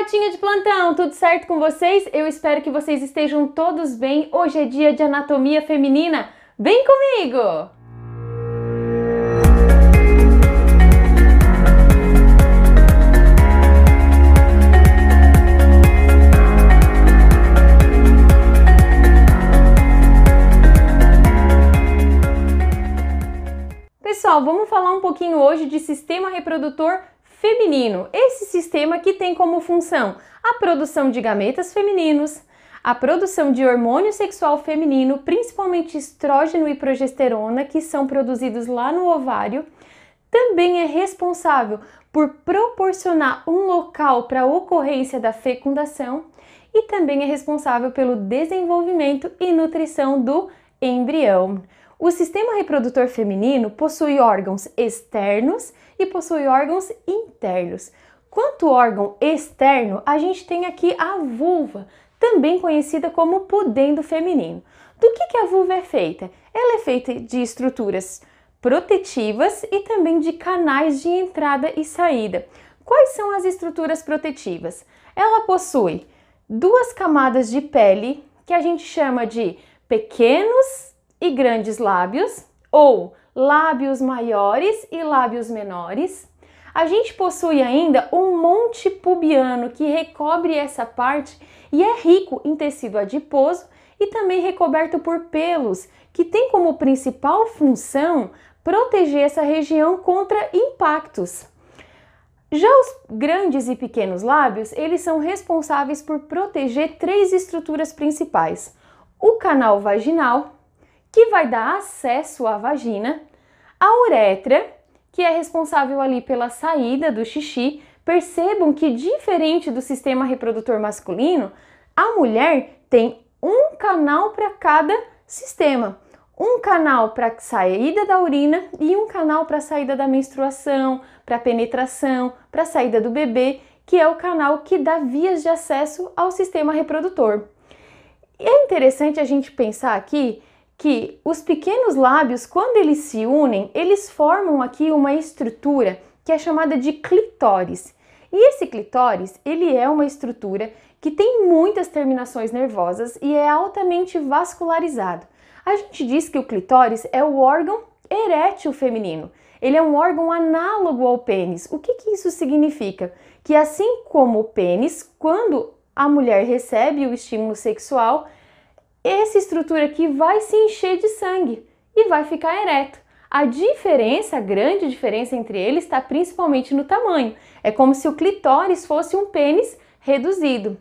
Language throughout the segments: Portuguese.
matinha de plantão, tudo certo com vocês? Eu espero que vocês estejam todos bem. Hoje é dia de anatomia feminina. Vem comigo! Pessoal, vamos falar um pouquinho hoje de sistema reprodutor feminino. Esse sistema que tem como função a produção de gametas femininos, a produção de hormônio sexual feminino, principalmente estrógeno e progesterona, que são produzidos lá no ovário, também é responsável por proporcionar um local para a ocorrência da fecundação e também é responsável pelo desenvolvimento e nutrição do embrião. O sistema reprodutor feminino possui órgãos externos e possui órgãos internos. Quanto órgão externo, a gente tem aqui a vulva, também conhecida como pudendo feminino. Do que, que a vulva é feita? Ela é feita de estruturas protetivas e também de canais de entrada e saída. Quais são as estruturas protetivas? Ela possui duas camadas de pele que a gente chama de pequenos e grandes lábios ou lábios maiores e lábios menores. A gente possui ainda um monte pubiano que recobre essa parte e é rico em tecido adiposo e também recoberto por pelos, que tem como principal função proteger essa região contra impactos. Já os grandes e pequenos lábios, eles são responsáveis por proteger três estruturas principais: o canal vaginal, que vai dar acesso à vagina, a uretra, que é responsável ali pela saída do xixi. Percebam que, diferente do sistema reprodutor masculino, a mulher tem um canal para cada sistema. Um canal para saída da urina e um canal para saída da menstruação, para penetração, para saída do bebê, que é o canal que dá vias de acesso ao sistema reprodutor. É interessante a gente pensar aqui que os pequenos lábios, quando eles se unem, eles formam aqui uma estrutura que é chamada de clitóris. E esse clitóris, ele é uma estrutura que tem muitas terminações nervosas e é altamente vascularizado. A gente diz que o clitóris é o órgão erétil feminino. Ele é um órgão análogo ao pênis. O que, que isso significa? Que assim como o pênis, quando a mulher recebe o estímulo sexual, essa estrutura aqui vai se encher de sangue e vai ficar ereto. A diferença, a grande diferença entre eles está principalmente no tamanho. É como se o clitóris fosse um pênis reduzido.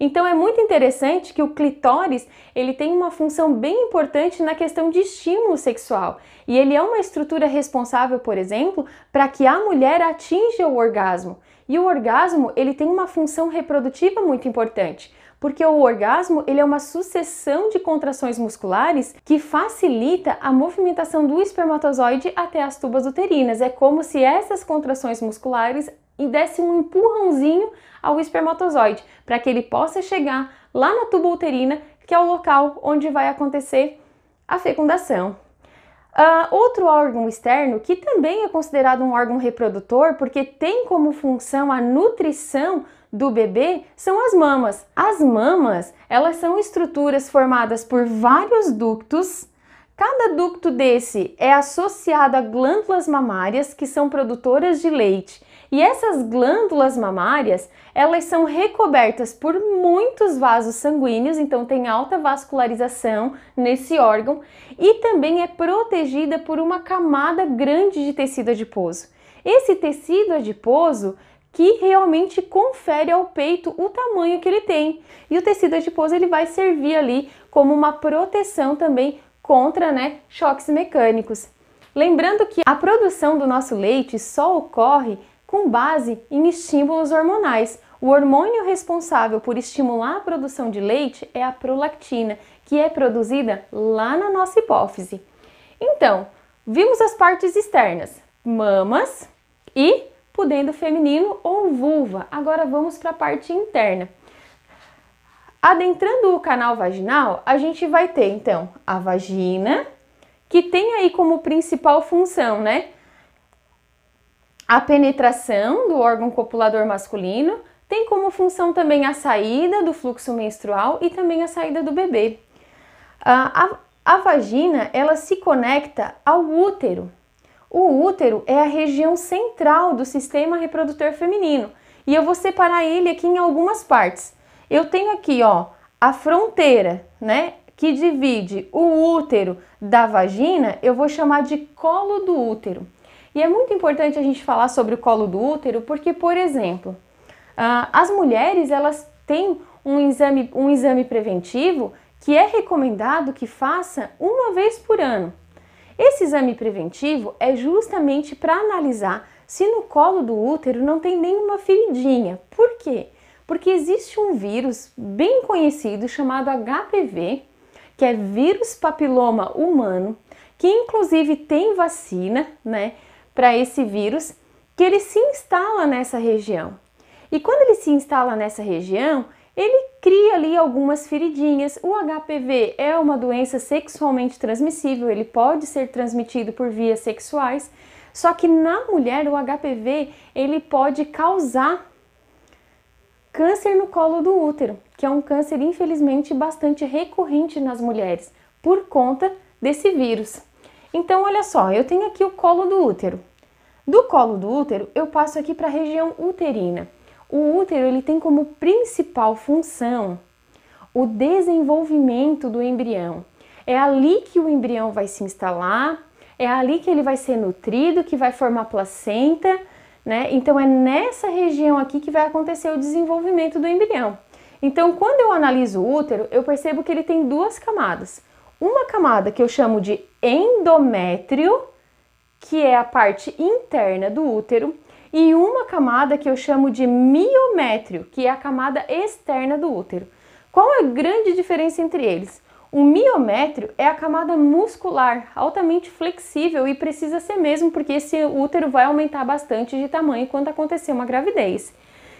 Então é muito interessante que o clitóris ele tem uma função bem importante na questão de estímulo sexual e ele é uma estrutura responsável, por exemplo, para que a mulher atinja o orgasmo. E o orgasmo ele tem uma função reprodutiva muito importante, porque o orgasmo ele é uma sucessão de contrações musculares que facilita a movimentação do espermatozoide até as tubas uterinas. É como se essas contrações musculares dessem um empurrãozinho ao espermatozoide para que ele possa chegar lá na tuba uterina, que é o local onde vai acontecer a fecundação. Uh, outro órgão externo, que também é considerado um órgão reprodutor, porque tem como função a nutrição do bebê são as mamas. As mamas, elas são estruturas formadas por vários ductos. Cada ducto desse é associado a glândulas mamárias que são produtoras de leite. E essas glândulas mamárias, elas são recobertas por muitos vasos sanguíneos, então tem alta vascularização nesse órgão e também é protegida por uma camada grande de tecido adiposo. Esse tecido adiposo que realmente confere ao peito o tamanho que ele tem. E o tecido adiposo ele vai servir ali como uma proteção também contra né, choques mecânicos. Lembrando que a produção do nosso leite só ocorre com base em estímulos hormonais. O hormônio responsável por estimular a produção de leite é a prolactina, que é produzida lá na nossa hipófise. Então, vimos as partes externas, mamas e pudendo feminino ou vulva. Agora vamos para a parte interna. Adentrando o canal vaginal, a gente vai ter então a vagina, que tem aí como principal função, né? A penetração do órgão copulador masculino, tem como função também a saída do fluxo menstrual e também a saída do bebê. A, a, a vagina ela se conecta ao útero. O útero é a região central do sistema reprodutor feminino e eu vou separar ele aqui em algumas partes. Eu tenho aqui, ó, a fronteira, né, que divide o útero da vagina, eu vou chamar de colo do útero. E é muito importante a gente falar sobre o colo do útero porque, por exemplo, Uh, as mulheres elas têm um exame, um exame preventivo que é recomendado que faça uma vez por ano. Esse exame preventivo é justamente para analisar se no colo do útero não tem nenhuma feridinha. Por quê? Porque existe um vírus bem conhecido chamado HPV, que é vírus papiloma humano, que inclusive tem vacina, né, para esse vírus, que ele se instala nessa região. E quando ele se instala nessa região, ele cria ali algumas feridinhas. O HPV é uma doença sexualmente transmissível, ele pode ser transmitido por vias sexuais, só que na mulher o HPV ele pode causar câncer no colo do útero, que é um câncer infelizmente bastante recorrente nas mulheres por conta desse vírus. Então, olha só, eu tenho aqui o colo do útero. Do colo do útero, eu passo aqui para a região uterina. O útero ele tem como principal função o desenvolvimento do embrião. É ali que o embrião vai se instalar, é ali que ele vai ser nutrido, que vai formar placenta, né? Então é nessa região aqui que vai acontecer o desenvolvimento do embrião. Então, quando eu analiso o útero, eu percebo que ele tem duas camadas. Uma camada que eu chamo de endométrio, que é a parte interna do útero, e uma camada que eu chamo de miométrio, que é a camada externa do útero. Qual é a grande diferença entre eles? O miométrio é a camada muscular, altamente flexível e precisa ser mesmo porque esse útero vai aumentar bastante de tamanho quando acontecer uma gravidez.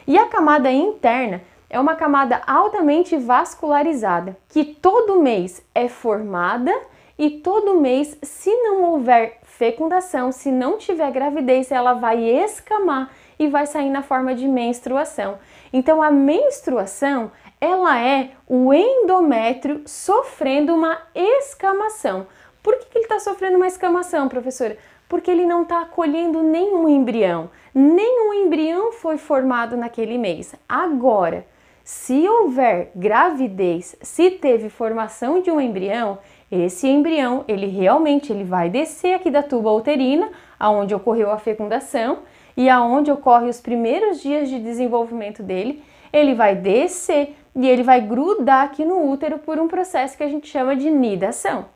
E a camada interna é uma camada altamente vascularizada, que todo mês é formada e todo mês, se não houver fecundação, se não tiver gravidez, ela vai escamar e vai sair na forma de menstruação. Então a menstruação, ela é o endométrio sofrendo uma escamação. Por que, que ele está sofrendo uma escamação, professora? Porque ele não está acolhendo nenhum embrião. Nenhum embrião foi formado naquele mês. Agora, se houver gravidez, se teve formação de um embrião, esse embrião, ele realmente ele vai descer aqui da tuba uterina, aonde ocorreu a fecundação e aonde ocorre os primeiros dias de desenvolvimento dele, ele vai descer e ele vai grudar aqui no útero por um processo que a gente chama de nidação.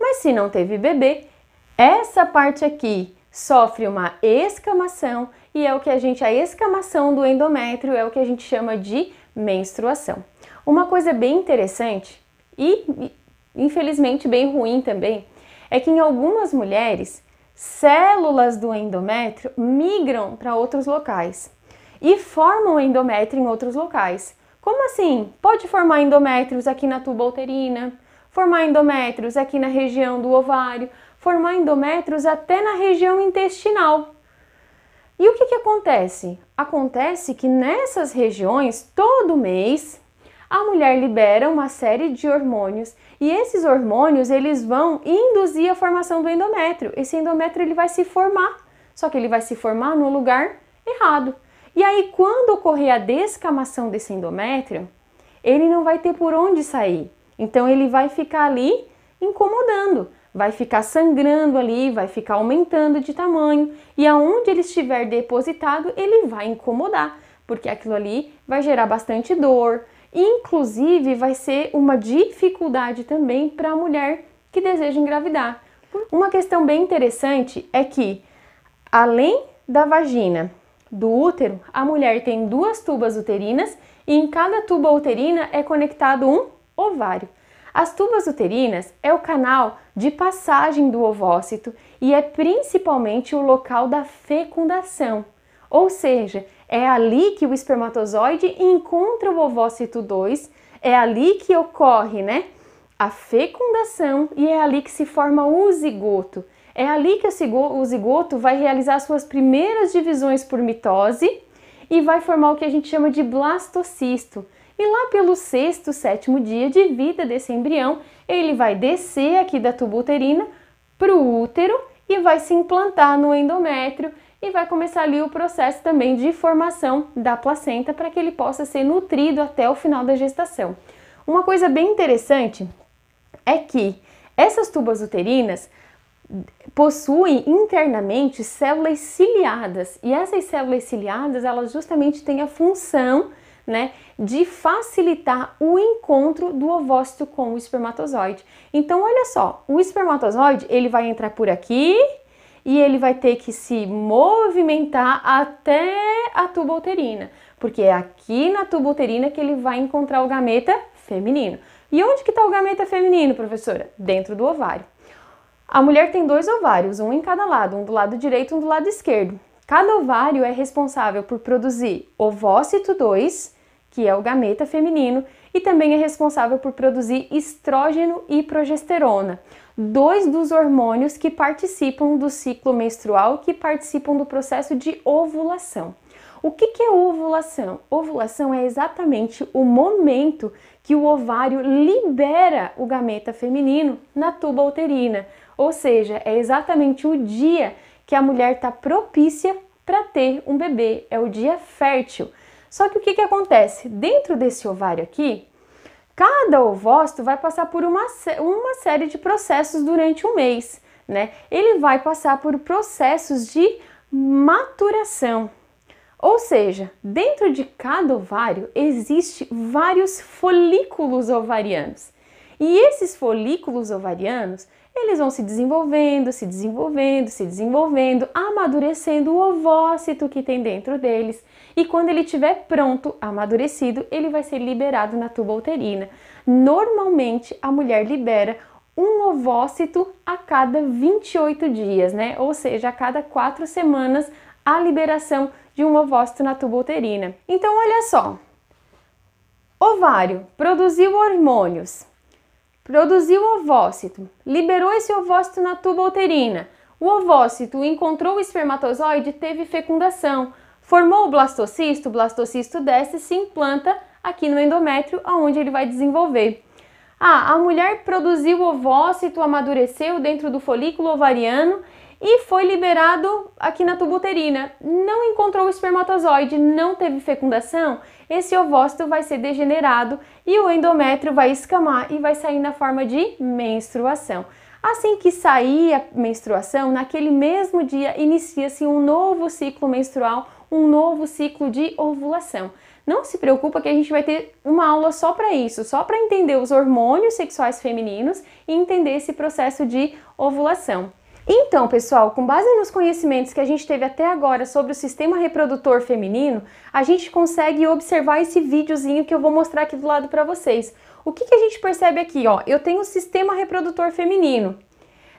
Mas se não teve bebê, essa parte aqui sofre uma escamação e é o que a gente a escamação do endométrio é o que a gente chama de menstruação. Uma coisa bem interessante e infelizmente bem ruim também, é que em algumas mulheres, células do endométrio migram para outros locais e formam endométrio em outros locais. Como assim? Pode formar endométrios aqui na tuba uterina, formar endométrios aqui na região do ovário, formar endométrios até na região intestinal. E o que, que acontece? Acontece que nessas regiões, todo mês, a mulher libera uma série de hormônios e esses hormônios eles vão induzir a formação do endométrio. Esse endométrio ele vai se formar, só que ele vai se formar no lugar errado. E aí quando ocorrer a descamação desse endométrio, ele não vai ter por onde sair. Então ele vai ficar ali incomodando, vai ficar sangrando ali, vai ficar aumentando de tamanho e aonde ele estiver depositado, ele vai incomodar, porque aquilo ali vai gerar bastante dor, Inclusive, vai ser uma dificuldade também para a mulher que deseja engravidar. Uma questão bem interessante é que, além da vagina, do útero, a mulher tem duas tubas uterinas e em cada tuba uterina é conectado um ovário. As tubas uterinas é o canal de passagem do ovócito e é principalmente o local da fecundação. Ou seja, é ali que o espermatozoide encontra o ovócito 2, é ali que ocorre, né, a fecundação e é ali que se forma o zigoto. É ali que o zigoto vai realizar suas primeiras divisões por mitose e vai formar o que a gente chama de blastocisto. E lá pelo sexto, sétimo dia de vida desse embrião, ele vai descer aqui da tuba uterina para o útero e vai se implantar no endométrio e vai começar ali o processo também de formação da placenta para que ele possa ser nutrido até o final da gestação. Uma coisa bem interessante é que essas tubas uterinas possuem internamente células ciliadas e essas células ciliadas elas justamente têm a função né, de facilitar o encontro do ovócito com o espermatozoide. Então, olha só, o espermatozoide ele vai entrar por aqui e ele vai ter que se movimentar até a tuba uterina, porque é aqui na tuba uterina que ele vai encontrar o gameta feminino. E onde que está o gameta feminino, professora? Dentro do ovário. A mulher tem dois ovários, um em cada lado, um do lado direito e um do lado esquerdo. Cada ovário é responsável por produzir ovócito 2, que é o gameta feminino, e também é responsável por produzir estrógeno e progesterona, dois dos hormônios que participam do ciclo menstrual, que participam do processo de ovulação. O que, que é ovulação? Ovulação é exatamente o momento que o ovário libera o gameta feminino na tuba uterina, ou seja, é exatamente o dia que a mulher está propícia para ter um bebê, é o dia fértil. Só que o que, que acontece? Dentro desse ovário aqui, cada ovócito vai passar por uma, uma série de processos durante um mês, né? Ele vai passar por processos de maturação. Ou seja, dentro de cada ovário existe vários folículos ovarianos. E esses folículos ovarianos, eles vão se desenvolvendo, se desenvolvendo, se desenvolvendo, amadurecendo o ovócito que tem dentro deles. E quando ele estiver pronto, amadurecido, ele vai ser liberado na tuba uterina. Normalmente, a mulher libera um ovócito a cada 28 dias, né? Ou seja, a cada quatro semanas, a liberação de um ovócito na tuba uterina. Então, olha só. Ovário produziu hormônios, produziu ovócito, liberou esse ovócito na tuba uterina. O ovócito encontrou o espermatozoide, teve fecundação, formou o blastocisto, o blastocisto desce e se implanta aqui no endométrio, aonde ele vai desenvolver. Ah, a mulher produziu o ovócito, amadureceu dentro do folículo ovariano e foi liberado aqui na tuba uterina. Não encontrou o espermatozoide, não teve fecundação, esse ovócito vai ser degenerado e o endométrio vai escamar e vai sair na forma de menstruação. Assim que sair a menstruação, naquele mesmo dia inicia-se um novo ciclo menstrual, um novo ciclo de ovulação. Não se preocupa que a gente vai ter uma aula só para isso, só para entender os hormônios sexuais femininos e entender esse processo de ovulação. Então, pessoal, com base nos conhecimentos que a gente teve até agora sobre o sistema reprodutor feminino, a gente consegue observar esse videozinho que eu vou mostrar aqui do lado para vocês. O que, que a gente percebe aqui? Ó, eu tenho o sistema reprodutor feminino.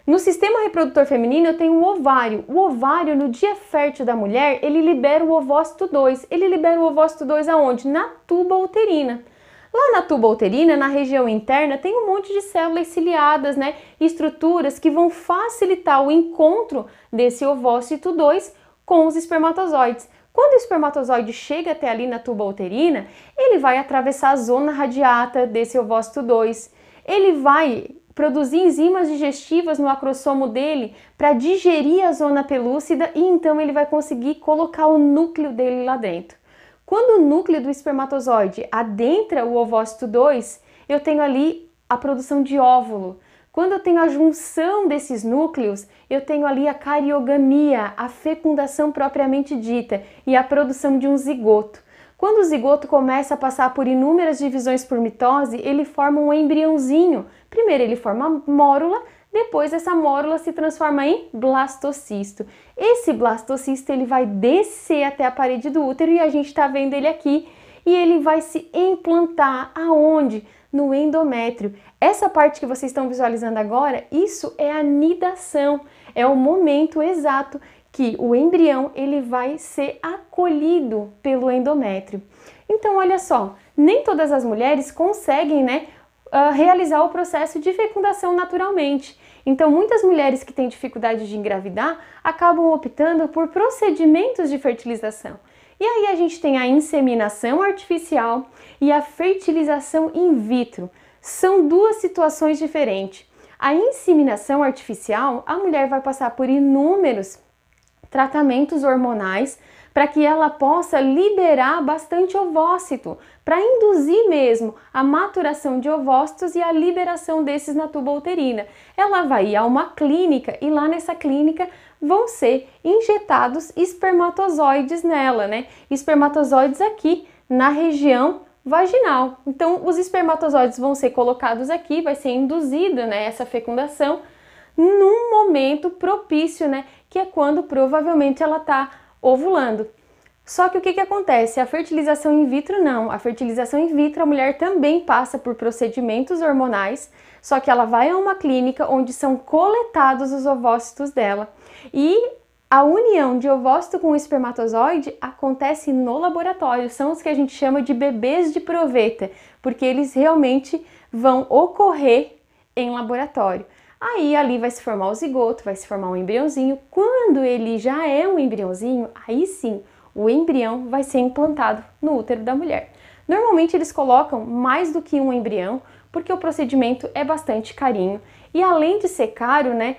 No sistema reprodutor feminino eu tenho o ovário. O ovário, no dia fértil da mulher, ele libera o ovócito 2. Ele libera o ovócito 2 aonde? Na tuba uterina. Lá na tuba uterina, na região interna, tem um monte de células ciliadas, né? Estruturas que vão facilitar o encontro desse ovócito 2 com os espermatozoides. Quando o espermatozoide chega até ali na tuba uterina, ele vai atravessar a zona radiata desse ovócito 2. Ele vai produzir enzimas digestivas no acrossomo dele para digerir a zona pelúcida e então ele vai conseguir colocar o núcleo dele lá dentro. Quando o núcleo do espermatozoide adentra o ovócito 2, eu tenho ali a produção de óvulo. Quando eu tenho a junção desses núcleos, eu tenho ali a cariogamia, a fecundação propriamente dita e a produção de um zigoto. Quando o zigoto começa a passar por inúmeras divisões por mitose, ele forma um embriãozinho. Primeiro ele forma a mórula, depois essa mórula se transforma em blastocisto. Esse blastocisto ele vai descer até a parede do útero e a gente está vendo ele aqui e ele vai se implantar aonde? No endométrio. Essa parte que vocês estão visualizando agora, isso é a nidação. É o momento exato que o embrião ele vai ser acolhido pelo endométrio. Então, olha só, nem todas as mulheres conseguem, né, uh, realizar o processo de fecundação naturalmente. Então, muitas mulheres que têm dificuldade de engravidar acabam optando por procedimentos de fertilização. E aí a gente tem a inseminação artificial e a fertilização in vitro. São duas situações diferentes. A inseminação artificial, a mulher vai passar por inúmeros tratamentos hormonais para que ela possa liberar bastante ovócito, para induzir mesmo a maturação de ovócitos e a liberação desses na tuba uterina. Ela vai a uma clínica e lá nessa clínica vão ser injetados espermatozoides nela, né? Espermatozoides aqui na região vaginal. Então, os espermatozoides vão ser colocados aqui, vai ser induzida, né, essa fecundação num momento propício, né, que é quando provavelmente ela está ovulando. Só que o que, que acontece? A fertilização in vitro não. A fertilização in vitro, a mulher também passa por procedimentos hormonais, só que ela vai a uma clínica onde são coletados os ovócitos dela. E a união de ovócito com espermatozoide acontece no laboratório, são os que a gente chama de bebês de proveta, porque eles realmente vão ocorrer em laboratório. Aí ali vai se formar o zigoto, vai se formar um embriãozinho. Quando ele já é um embriãozinho, aí sim o embrião vai ser implantado no útero da mulher. Normalmente eles colocam mais do que um embrião, porque o procedimento é bastante carinho e além de ser caro, né,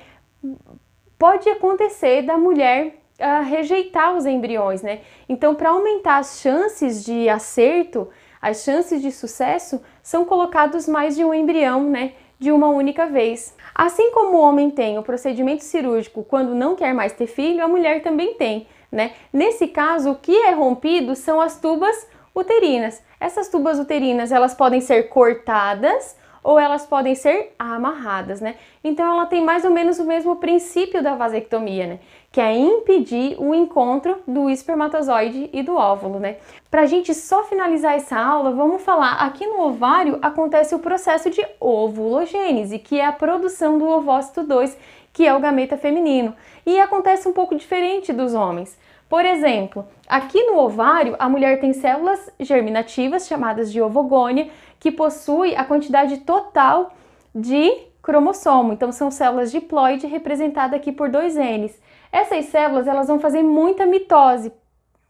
pode acontecer da mulher uh, rejeitar os embriões, né? Então, para aumentar as chances de acerto, as chances de sucesso, são colocados mais de um embrião, né? De uma única vez. Assim como o homem tem o procedimento cirúrgico quando não quer mais ter filho, a mulher também tem, né? Nesse caso, o que é rompido são as tubas uterinas. Essas tubas uterinas, elas podem ser cortadas ou elas podem ser amarradas, né? Então ela tem mais ou menos o mesmo princípio da vasectomia, né? Que é impedir o encontro do espermatozoide e do óvulo, né? Pra gente só finalizar essa aula, vamos falar aqui no ovário acontece o processo de ovulogênese, que é a produção do ovócito 2, que é o gameta feminino. E acontece um pouco diferente dos homens. Por exemplo, aqui no ovário, a mulher tem células germinativas chamadas de ovogônia, que possui a quantidade total de cromossomo. Então são células diploide representadas aqui por dois N's. Essas células elas vão fazer muita mitose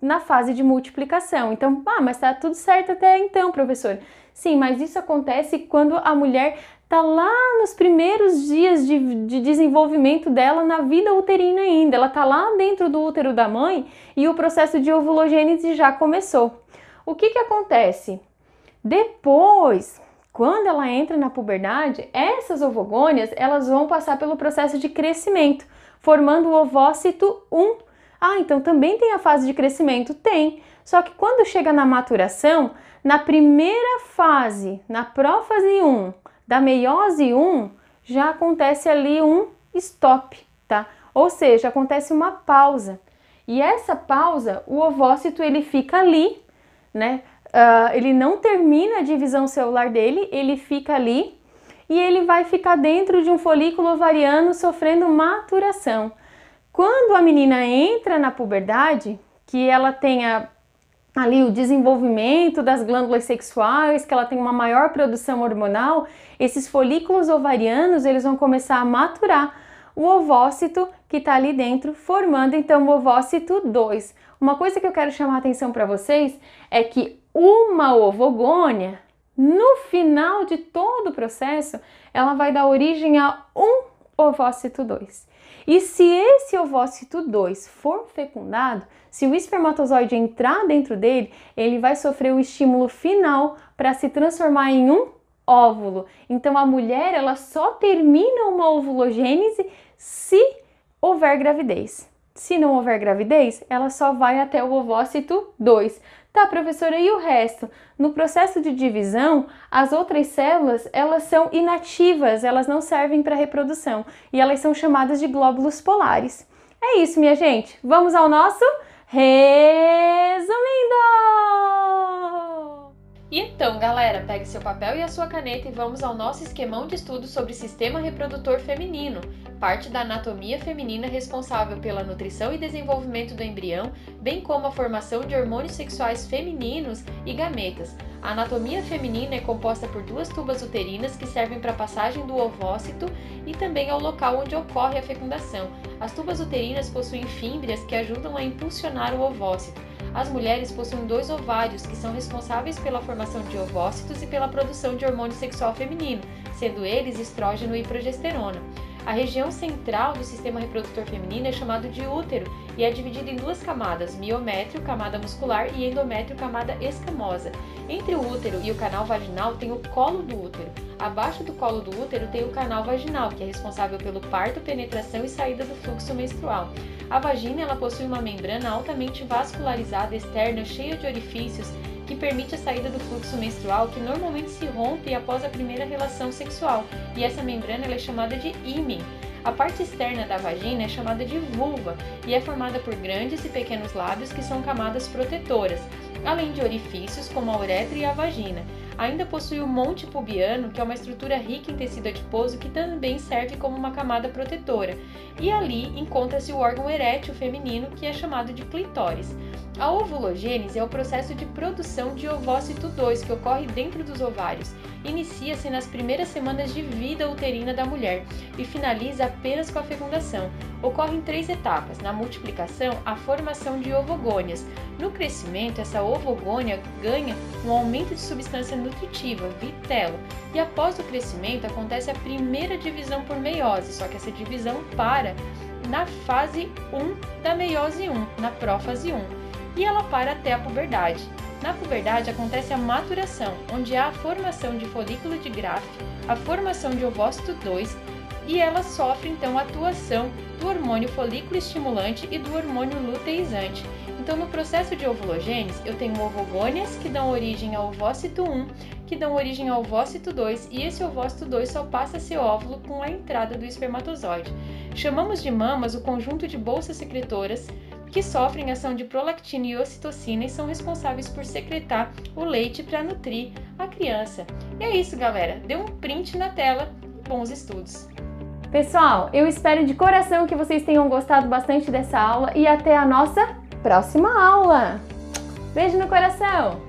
na fase de multiplicação. Então, ah, mas tá tudo certo até então, professor. Sim, mas isso acontece quando a mulher tá lá nos primeiros dias de, de, desenvolvimento dela na vida uterina ainda. Ela tá lá dentro do útero da mãe e o processo de ovulogênese já começou. O que que acontece? Depois, quando ela entra na puberdade, essas ovogônias elas vão passar pelo processo de crescimento, formando o ovócito 1. Ah, então também tem a fase de crescimento? Tem. Só que quando chega na maturação, na primeira fase, na prófase 1, da meiose 1, já acontece ali um stop, tá? Ou seja, acontece uma pausa. E essa pausa, o ovócito ele fica ali, né? Uh, ele não termina a divisão celular dele, ele fica ali e ele vai ficar dentro de um folículo ovariano sofrendo maturação. Quando a menina entra na puberdade, que ela tenha ali o desenvolvimento das glândulas sexuais, que ela tem uma maior produção hormonal, esses folículos ovarianos eles vão começar a maturar o ovócito que está ali dentro, formando então o ovócito 2. Uma coisa que eu quero chamar a atenção para vocês é que uma ovogônia, no final de todo o processo, ela vai dar origem a um ovócito 2. E se esse ovócito 2 for fecundado, se o espermatozoide entrar dentro dele, ele vai sofrer o estímulo final para se transformar em um óvulo. Então a mulher ela só termina uma ovulogênese se houver gravidez. Se não houver gravidez, ela só vai até o ovócito 2. Tá, professora, e o resto? No processo de divisão, as outras células, elas são inativas, elas não servem para reprodução e elas são chamadas de glóbulos polares. É isso, minha gente. Vamos ao nosso resumindo. E então, galera, pegue seu papel e a sua caneta e vamos ao nosso esquemão de estudo sobre sistema reprodutor feminino parte da anatomia feminina responsável pela nutrição e desenvolvimento do embrião, bem como a formação de hormônios sexuais femininos e gametas. A anatomia feminina é composta por duas tubas uterinas que servem para a passagem do ovócito e também ao local onde ocorre a fecundação. As tubas uterinas possuem fímbrias que ajudam a impulsionar o ovócito. As mulheres possuem dois ovários que são responsáveis pela formação de ovócitos e pela produção de hormônio sexual feminino, sendo eles estrógeno e progesterona. A região central do sistema reprodutor feminino é chamado de útero e é dividido em duas camadas, miométrio, camada muscular, e endométrio, camada escamosa. Entre o útero e o canal vaginal tem o colo do útero. Abaixo do colo do útero tem o canal vaginal, que é responsável pelo parto, penetração e saída do fluxo menstrual. A vagina ela possui uma membrana altamente vascularizada externa, cheia de orifícios que permite a saída do fluxo menstrual, que normalmente se rompe após a primeira relação sexual, e essa membrana é chamada de ímen. A parte externa da vagina é chamada de vulva e é formada por grandes e pequenos lábios que são camadas protetoras, além de orifícios como a uretra e a vagina. Ainda possui o monte pubiano, que é uma estrutura rica em tecido adiposo que também serve como uma camada protetora. E ali encontra-se o órgão erétil feminino, que é chamado de clitóris. A ovulogênese é o processo de produção de ovócito 2 que ocorre dentro dos ovários. Inicia-se nas primeiras semanas de vida uterina da mulher e finaliza apenas com a fecundação. Ocorre em três etapas: na multiplicação, a formação de ovogônias. No crescimento, essa ovogônia ganha um aumento de substância nutritiva, vitelo, e após o crescimento acontece a primeira divisão por meiose, só que essa divisão para na fase 1 da meiose 1, na prófase 1 e ela para até a puberdade. Na puberdade acontece a maturação, onde há a formação de folículo de Graff, a formação de ovócito 2 e ela sofre então atuação do hormônio folículo estimulante e do hormônio luteizante. Então, no processo de ovulogênese, eu tenho ovogônias que dão origem ao ovócito 1, que dão origem ao ovócito 2, e esse ovócito 2 só passa a ser óvulo com a entrada do espermatozoide. Chamamos de mamas o conjunto de bolsas secretoras que sofrem ação de prolactina e ocitocina e são responsáveis por secretar o leite para nutrir a criança. E é isso, galera. Dê um print na tela. Bons estudos! Pessoal, eu espero de coração que vocês tenham gostado bastante dessa aula e até a nossa próxima aula. Beijo no coração!